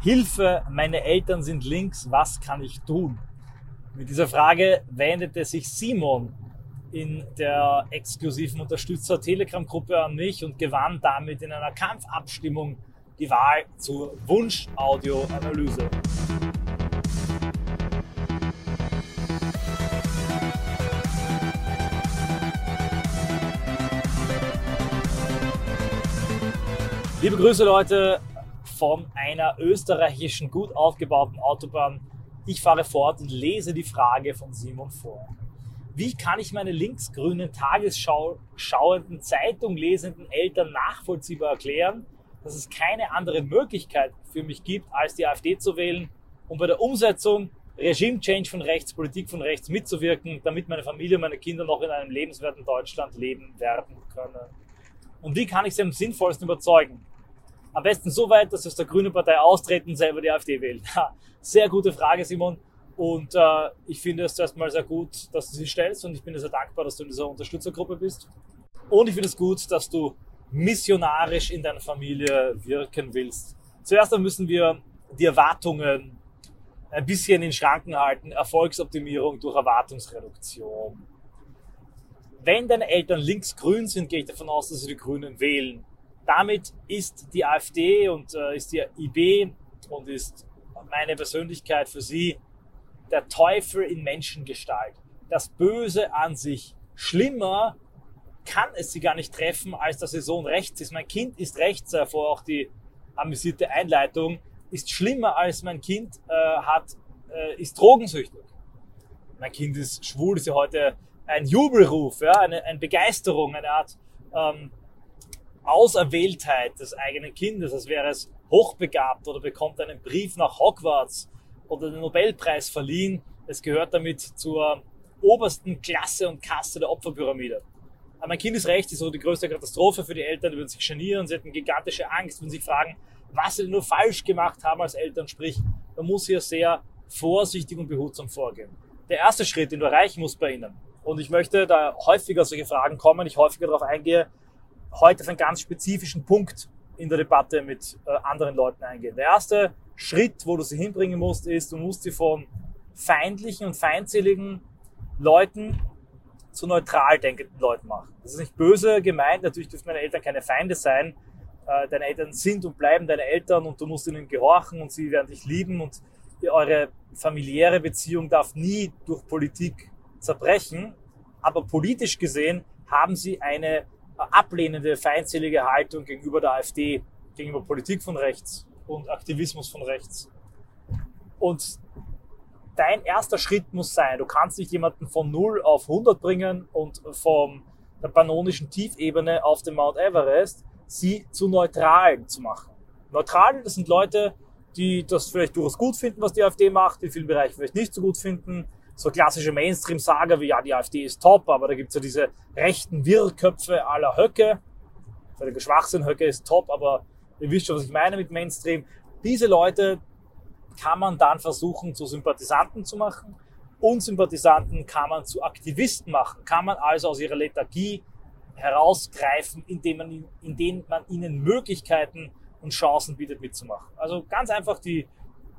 Hilfe, meine Eltern sind links, was kann ich tun? Mit dieser Frage wendete sich Simon in der exklusiven Unterstützer Telegram-Gruppe an mich und gewann damit in einer Kampfabstimmung die Wahl zur Wunsch-Audio-Analyse. Liebe Grüße Leute von einer österreichischen gut aufgebauten Autobahn. Ich fahre fort und lese die Frage von Simon vor. Wie kann ich meine linksgrünen Tagesschau schauenden, Zeitung lesenden Eltern nachvollziehbar erklären, dass es keine andere Möglichkeit für mich gibt, als die AfD zu wählen und bei der Umsetzung Regime Change von rechts, Politik von rechts mitzuwirken, damit meine Familie und meine Kinder noch in einem lebenswerten Deutschland leben werden können? Und wie kann ich sie am sinnvollsten überzeugen? Am besten so weit, dass sie aus der Grünen Partei austreten und selber die AfD wählen. Sehr gute Frage, Simon. Und äh, ich finde es erstmal sehr gut, dass du sie stellst und ich bin dir sehr dankbar, dass du in dieser Unterstützergruppe bist. Und ich finde es gut, dass du missionarisch in deiner Familie wirken willst. Zuerst müssen wir die Erwartungen ein bisschen in Schranken halten. Erfolgsoptimierung durch Erwartungsreduktion. Wenn deine Eltern linksgrün sind, gehe ich davon aus, dass sie die Grünen wählen. Damit ist die AfD und äh, ist die IB und ist meine Persönlichkeit für sie der Teufel in Menschengestalt. Das Böse an sich. Schlimmer kann es sie gar nicht treffen, als dass ihr Sohn rechts ist. Mein Kind ist rechts, davor auch die amüsierte Einleitung, ist schlimmer als mein Kind äh, hat, äh, ist drogensüchtig. Mein Kind ist schwul, ist ja heute ein Jubelruf, ja, eine, eine Begeisterung, eine Art ähm, Auserwähltheit des eigenen Kindes, als wäre es hochbegabt oder bekommt einen Brief nach Hogwarts oder den Nobelpreis verliehen. Es gehört damit zur obersten Klasse und Kaste der Opferpyramide. Aber mein Kind ist so die größte Katastrophe für die Eltern, die würden sich genieren, sie hätten gigantische Angst, würden sich fragen, was sie denn nur falsch gemacht haben als Eltern. Sprich, man muss hier sehr vorsichtig und behutsam vorgehen. Der erste Schritt, den du erreichen musst bei ihnen, und ich möchte da häufiger solche Fragen kommen, ich häufiger darauf eingehe, heute auf einen ganz spezifischen Punkt in der Debatte mit äh, anderen Leuten eingehen. Der erste Schritt, wo du sie hinbringen musst, ist, du musst sie von feindlichen und feindseligen Leuten zu neutral denkenden Leuten machen. Das ist nicht böse gemeint, natürlich dürfen meine Eltern keine Feinde sein. Äh, deine Eltern sind und bleiben deine Eltern und du musst ihnen gehorchen und sie werden dich lieben und eure familiäre Beziehung darf nie durch Politik zerbrechen. Aber politisch gesehen haben sie eine ablehnende, feindselige Haltung gegenüber der AfD, gegenüber Politik von rechts und Aktivismus von rechts. Und dein erster Schritt muss sein, du kannst nicht jemanden von 0 auf 100 bringen und von der pannonischen Tiefebene auf den Mount Everest, sie zu Neutralen zu machen. Neutrale, das sind Leute, die das vielleicht durchaus gut finden, was die AfD macht, in vielen Bereichen vielleicht nicht so gut finden, so klassische Mainstream-Sager wie, ja, die AfD ist top, aber da gibt's ja diese rechten Wirrköpfe aller Höcke. Völliger Schwachsinn, Höcke ist top, aber ihr wisst schon, was ich meine mit Mainstream. Diese Leute kann man dann versuchen, zu Sympathisanten zu machen. Und Sympathisanten kann man zu Aktivisten machen. Kann man also aus ihrer Lethargie herausgreifen, indem man, indem man ihnen Möglichkeiten und Chancen bietet, mitzumachen. Also ganz einfach, die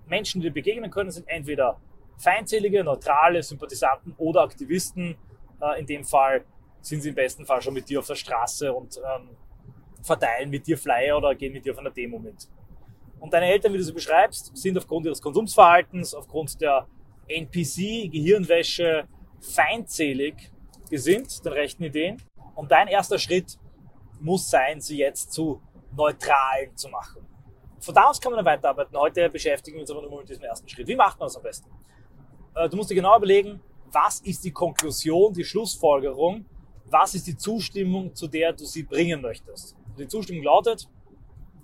Menschen, die begegnen können, sind entweder feindselige, neutrale Sympathisanten oder Aktivisten. Äh, in dem Fall sind sie im besten Fall schon mit dir auf der Straße und ähm, verteilen mit dir Flyer oder gehen mit dir auf einer Demo mit. Und deine Eltern, wie du sie beschreibst, sind aufgrund ihres Konsumsverhaltens, aufgrund der NPC, Gehirnwäsche, feindselig gesinnt, den rechten Ideen. Und dein erster Schritt muss sein, sie jetzt zu neutralen zu machen. Von da aus kann man dann weiterarbeiten. Heute beschäftigen wir uns aber nur mit diesem ersten Schritt. Wie macht man das am besten? Äh, du musst dir genau überlegen, was ist die Konklusion, die Schlussfolgerung, was ist die Zustimmung, zu der du sie bringen möchtest. Die Zustimmung lautet,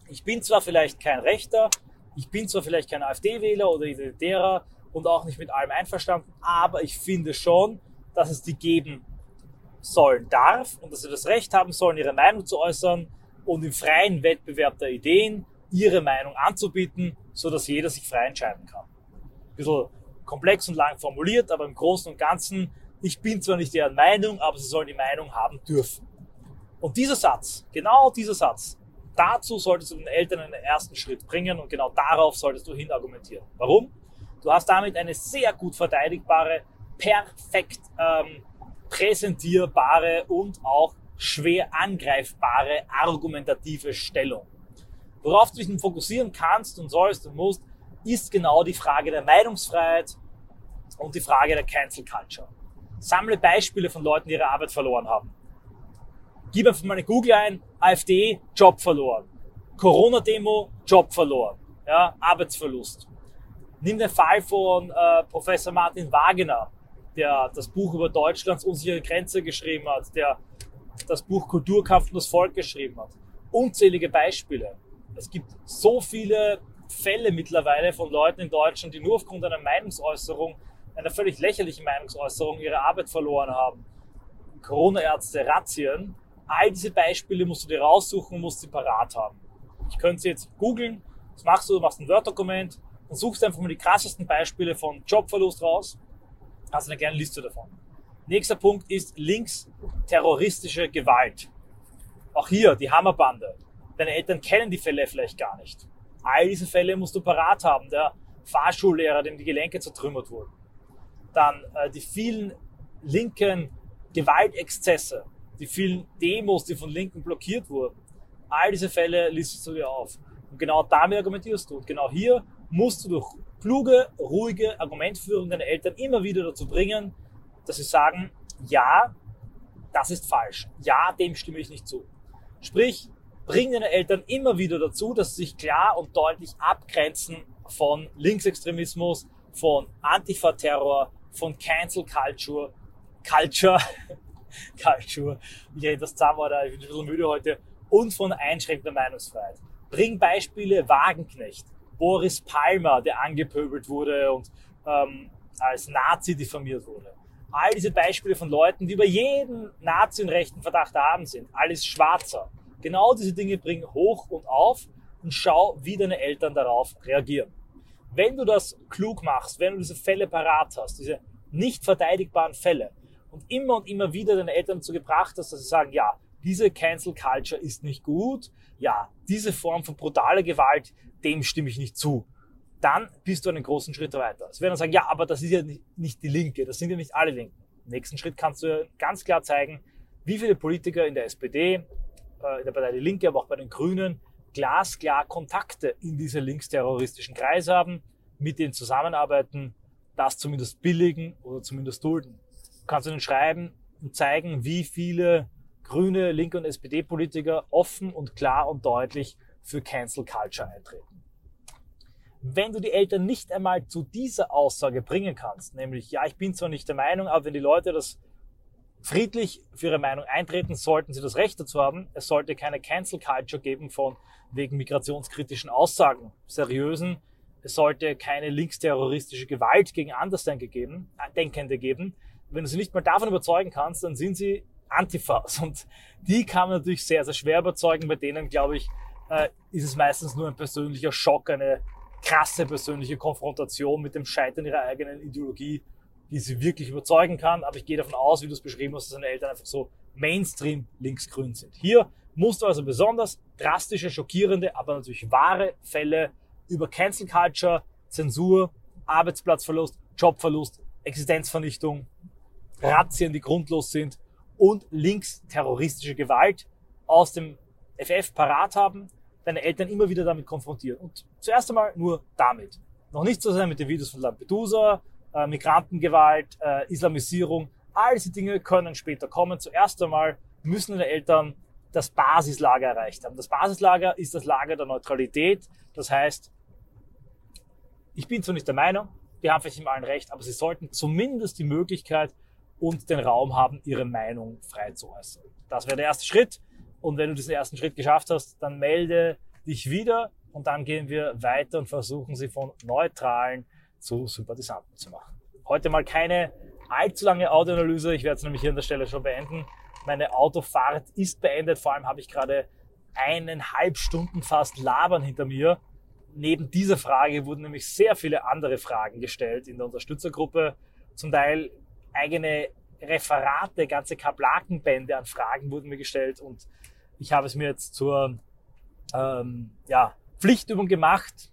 ich bin zwar vielleicht kein Rechter, ich bin zwar vielleicht kein AfD-Wähler oder Identitärer und auch nicht mit allem einverstanden, aber ich finde schon, dass es die geben sollen darf und dass sie das Recht haben sollen, ihre Meinung zu äußern und im freien Wettbewerb der Ideen ihre Meinung anzubieten, so dass jeder sich frei entscheiden kann. Ein bisschen komplex und lang formuliert, aber im Großen und Ganzen, ich bin zwar nicht deren Meinung, aber sie sollen die Meinung haben dürfen. Und dieser Satz, genau dieser Satz, dazu solltest du den Eltern einen ersten Schritt bringen und genau darauf solltest du hin argumentieren. Warum? Du hast damit eine sehr gut verteidigbare, perfekt ähm, präsentierbare und auch schwer angreifbare argumentative Stellung. Worauf du dich fokussieren kannst und sollst und musst, ist genau die Frage der Meinungsfreiheit und die Frage der Cancel Culture. Sammle Beispiele von Leuten, die ihre Arbeit verloren haben. Gib einfach mal eine Google ein, AfD, Job verloren. Corona-Demo, Job verloren. Ja, Arbeitsverlust. Nimm den Fall von äh, Professor Martin Wagner, der das Buch über Deutschlands unsichere Grenze geschrieben hat, der das Buch Kulturkampf und das Volk geschrieben hat. Unzählige Beispiele. Es gibt so viele Fälle mittlerweile von Leuten in Deutschland, die nur aufgrund einer Meinungsäußerung, einer völlig lächerlichen Meinungsäußerung, ihre Arbeit verloren haben. Corona-Ärzte, Razzien. All diese Beispiele musst du dir raussuchen und musst sie parat haben. Ich könnte sie jetzt googeln. Was machst du? Du machst ein Word-Dokument und suchst einfach mal die krassesten Beispiele von Jobverlust raus. Hast eine kleine Liste davon. Nächster Punkt ist links terroristische Gewalt. Auch hier die Hammerbande. Deine Eltern kennen die Fälle vielleicht gar nicht. All diese Fälle musst du parat haben. Der Fahrschullehrer, dem die Gelenke zertrümmert wurden. Dann äh, die vielen linken Gewaltexzesse, die vielen Demos, die von Linken blockiert wurden. All diese Fälle listest du dir auf. Und genau damit argumentierst du. Und genau hier musst du durch kluge, ruhige Argumentführung deine Eltern immer wieder dazu bringen, dass sie sagen, ja, das ist falsch. Ja, dem stimme ich nicht zu. Sprich, bring deine Eltern immer wieder dazu, dass sie sich klar und deutlich abgrenzen von Linksextremismus, von Antifa-Terror, von Cancel Culture, Culture, Culture, ich rede das zusammen, ich bin ein bisschen müde heute, und von einschränkender Meinungsfreiheit. Bring Beispiele Wagenknecht, Boris Palmer, der angepöbelt wurde und ähm, als Nazi diffamiert wurde. All diese Beispiele von Leuten, die über jeden Nazi und rechten Verdacht haben sind. Alles Schwarzer. Genau diese Dinge bring hoch und auf und schau, wie deine Eltern darauf reagieren. Wenn du das klug machst, wenn du diese Fälle parat hast, diese nicht verteidigbaren Fälle und immer und immer wieder deine Eltern dazu gebracht hast, dass sie sagen, ja, diese Cancel Culture ist nicht gut, ja, diese Form von brutaler Gewalt, dem stimme ich nicht zu. Dann bist du einen großen Schritt weiter. Sie werden dann sagen, ja, aber das ist ja nicht die Linke, das sind ja nicht alle Linken. Im nächsten Schritt kannst du ganz klar zeigen, wie viele Politiker in der SPD, äh, in der Partei Die Linke, aber auch bei den Grünen, glasklar Kontakte in diese linksterroristischen Kreise haben, mit denen zusammenarbeiten, das zumindest billigen oder zumindest dulden. Du kannst ihnen schreiben und zeigen, wie viele grüne, linke und SPD-Politiker offen und klar und deutlich für Cancel Culture eintreten. Wenn du die Eltern nicht einmal zu dieser Aussage bringen kannst, nämlich, ja, ich bin zwar nicht der Meinung, aber wenn die Leute das friedlich für ihre Meinung eintreten, sollten sie das Recht dazu haben. Es sollte keine Cancel Culture geben von wegen migrationskritischen Aussagen, seriösen. Es sollte keine linksterroristische Gewalt gegen Andersdenkende geben, äh, Denkende geben. Wenn du sie nicht mal davon überzeugen kannst, dann sind sie Antifas. Und die kann man natürlich sehr, sehr schwer überzeugen. Bei denen, glaube ich, äh, ist es meistens nur ein persönlicher Schock, eine krasse persönliche Konfrontation mit dem Scheitern ihrer eigenen Ideologie, die sie wirklich überzeugen kann. Aber ich gehe davon aus, wie du es beschrieben hast, dass deine Eltern einfach so Mainstream linksgrün sind. Hier musst du also besonders drastische, schockierende, aber natürlich wahre Fälle über Cancel Culture, Zensur, Arbeitsplatzverlust, Jobverlust, Existenzvernichtung, Razzien, die grundlos sind und linksterroristische Gewalt aus dem FF parat haben, deine Eltern immer wieder damit konfrontieren. Und zuerst einmal nur damit. Noch nicht so sehr mit den Videos von Lampedusa, äh, Migrantengewalt, äh, Islamisierung. All diese Dinge können später kommen. Zuerst einmal müssen deine Eltern das Basislager erreicht haben. Das Basislager ist das Lager der Neutralität. Das heißt, ich bin zwar nicht der Meinung, die haben vielleicht nicht allen recht, aber sie sollten zumindest die Möglichkeit und den Raum haben, ihre Meinung frei zu äußern. Das wäre der erste Schritt. Und wenn du diesen ersten Schritt geschafft hast, dann melde dich wieder und dann gehen wir weiter und versuchen sie von neutralen zu Sympathisanten zu machen. Heute mal keine allzu lange Audioanalyse. Ich werde es nämlich hier an der Stelle schon beenden. Meine Autofahrt ist beendet. Vor allem habe ich gerade eineinhalb Stunden fast labern hinter mir. Neben dieser Frage wurden nämlich sehr viele andere Fragen gestellt in der Unterstützergruppe. Zum Teil eigene Referate, ganze Kablakenbände an Fragen wurden mir gestellt und ich habe es mir jetzt zur ähm, ja, Pflichtübung gemacht.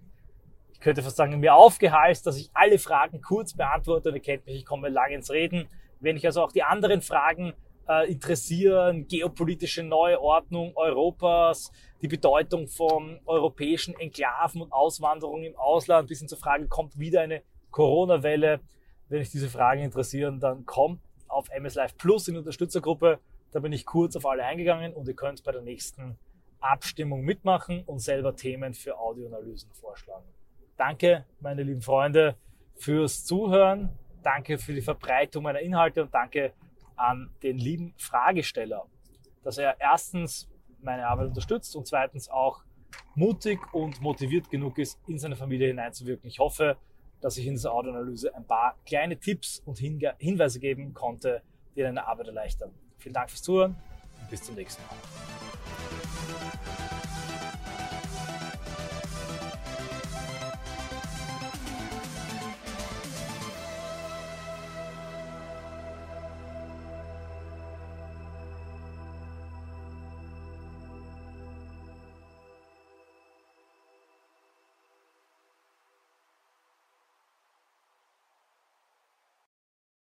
Ich könnte fast sagen, mir aufgehalst, dass ich alle Fragen kurz beantworte. Und ihr kennt mich, ich komme lange ins Reden. Wenn ich also auch die anderen Fragen äh, interessieren, geopolitische Neuordnung Europas, die Bedeutung von europäischen Enklaven und Auswanderung im Ausland, bis hin zur Frage, kommt wieder eine Corona-Welle? Wenn euch diese Fragen interessieren, dann kommt auf MS Live Plus in die Unterstützergruppe. Da bin ich kurz auf alle eingegangen und ihr könnt bei der nächsten Abstimmung mitmachen und selber Themen für Audioanalysen vorschlagen. Danke, meine lieben Freunde, fürs Zuhören. Danke für die Verbreitung meiner Inhalte und danke an den lieben Fragesteller, dass er erstens meine Arbeit unterstützt und zweitens auch mutig und motiviert genug ist, in seine Familie hineinzuwirken. Ich hoffe, dass ich in dieser Audioanalyse ein paar kleine Tipps und Hinweise geben konnte, die deine Arbeit erleichtern. Vielen Dank fürs Zuhören und bis zum nächsten Mal.